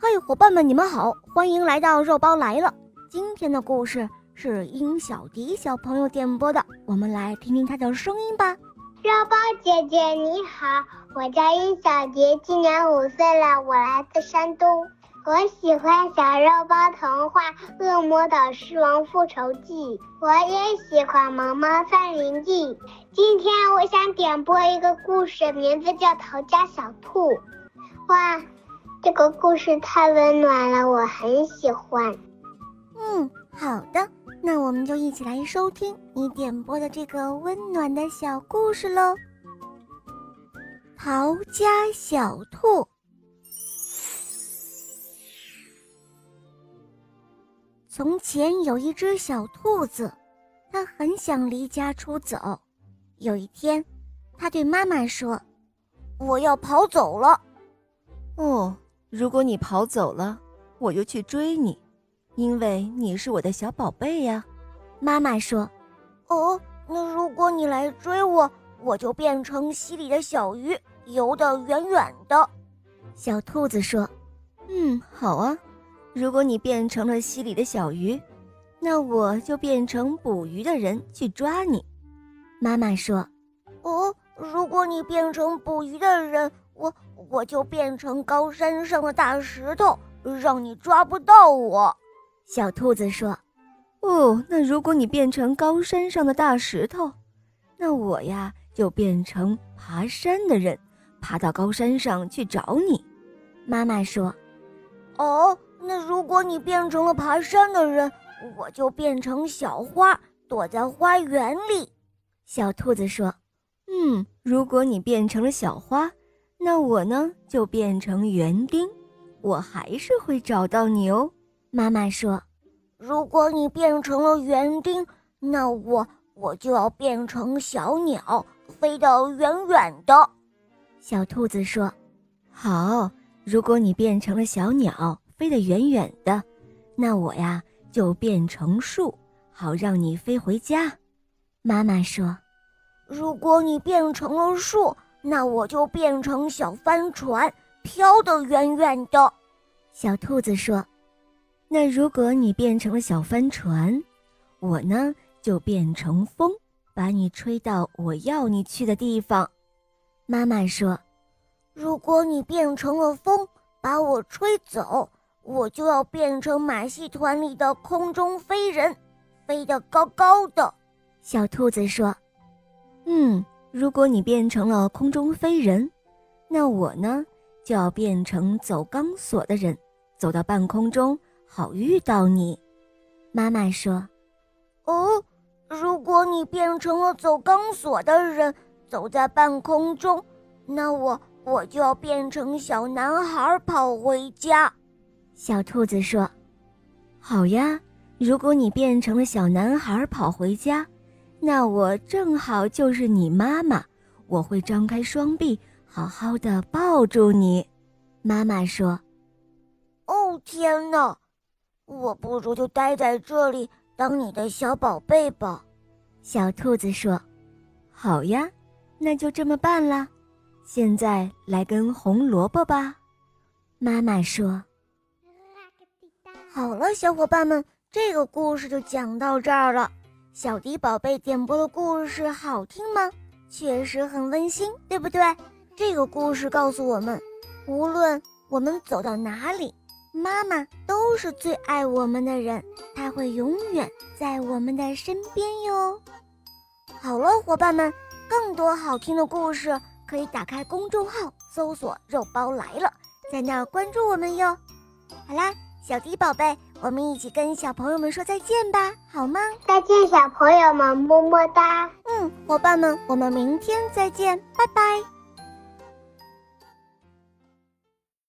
嘿，伙伴们，你们好，欢迎来到肉包来了。今天的故事是殷小迪小朋友点播的，我们来听听他的声音吧。肉包姐姐你好，我叫殷小迪，今年五岁了，我来自山东。我喜欢小肉包童话《恶魔岛狮王复仇记》，我也喜欢《萌猫森林记》。今天我想点播一个故事，名字叫《逃家小兔》。哇！这个故事太温暖了，我很喜欢。嗯，好的，那我们就一起来收听你点播的这个温暖的小故事喽。逃家小兔。从前有一只小兔子，它很想离家出走。有一天，它对妈妈说：“我要跑走了。”哦。如果你跑走了，我就去追你，因为你是我的小宝贝呀。妈妈说：“哦，那如果你来追我，我就变成溪里的小鱼，游得远远的。”小兔子说：“嗯，好啊。如果你变成了溪里的小鱼，那我就变成捕鱼的人去抓你。”妈妈说：“哦，如果你变成捕鱼的人，我……”我就变成高山上的大石头，让你抓不到我。小兔子说：“哦，那如果你变成高山上的大石头，那我呀就变成爬山的人，爬到高山上去找你。”妈妈说：“哦，那如果你变成了爬山的人，我就变成小花，躲在花园里。”小兔子说：“嗯，如果你变成了小花。”那我呢，就变成园丁，我还是会找到你哦。妈妈说：“如果你变成了园丁，那我我就要变成小鸟，飞得远远的。”小兔子说：“好，如果你变成了小鸟，飞得远远的，那我呀就变成树，好让你飞回家。”妈妈说：“如果你变成了树。”那我就变成小帆船，飘得远远的。小兔子说：“那如果你变成了小帆船，我呢就变成风，把你吹到我要你去的地方。”妈妈说：“如果你变成了风，把我吹走，我就要变成马戏团里的空中飞人，飞得高高的。”小兔子说：“嗯。”如果你变成了空中飞人，那我呢就要变成走钢索的人，走到半空中好遇到你。妈妈说：“哦，如果你变成了走钢索的人，走在半空中，那我我就要变成小男孩跑回家。”小兔子说：“好呀，如果你变成了小男孩跑回家。”那我正好就是你妈妈，我会张开双臂，好好的抱住你。妈妈说：“哦天哪，我不如就待在这里当你的小宝贝吧。”小兔子说：“好呀，那就这么办啦。现在来根红萝卜吧。”妈妈说：“好了，小伙伴们，这个故事就讲到这儿了。”小迪宝贝点播的故事好听吗？确实很温馨，对不对？这个故事告诉我们，无论我们走到哪里，妈妈都是最爱我们的人，她会永远在我们的身边哟。好了，伙伴们，更多好听的故事可以打开公众号搜索“肉包来了”，在那儿关注我们哟。好啦。小迪宝贝，我们一起跟小朋友们说再见吧，好吗？再见，小朋友们，么么哒。嗯，伙伴们，我们明天再见，拜拜。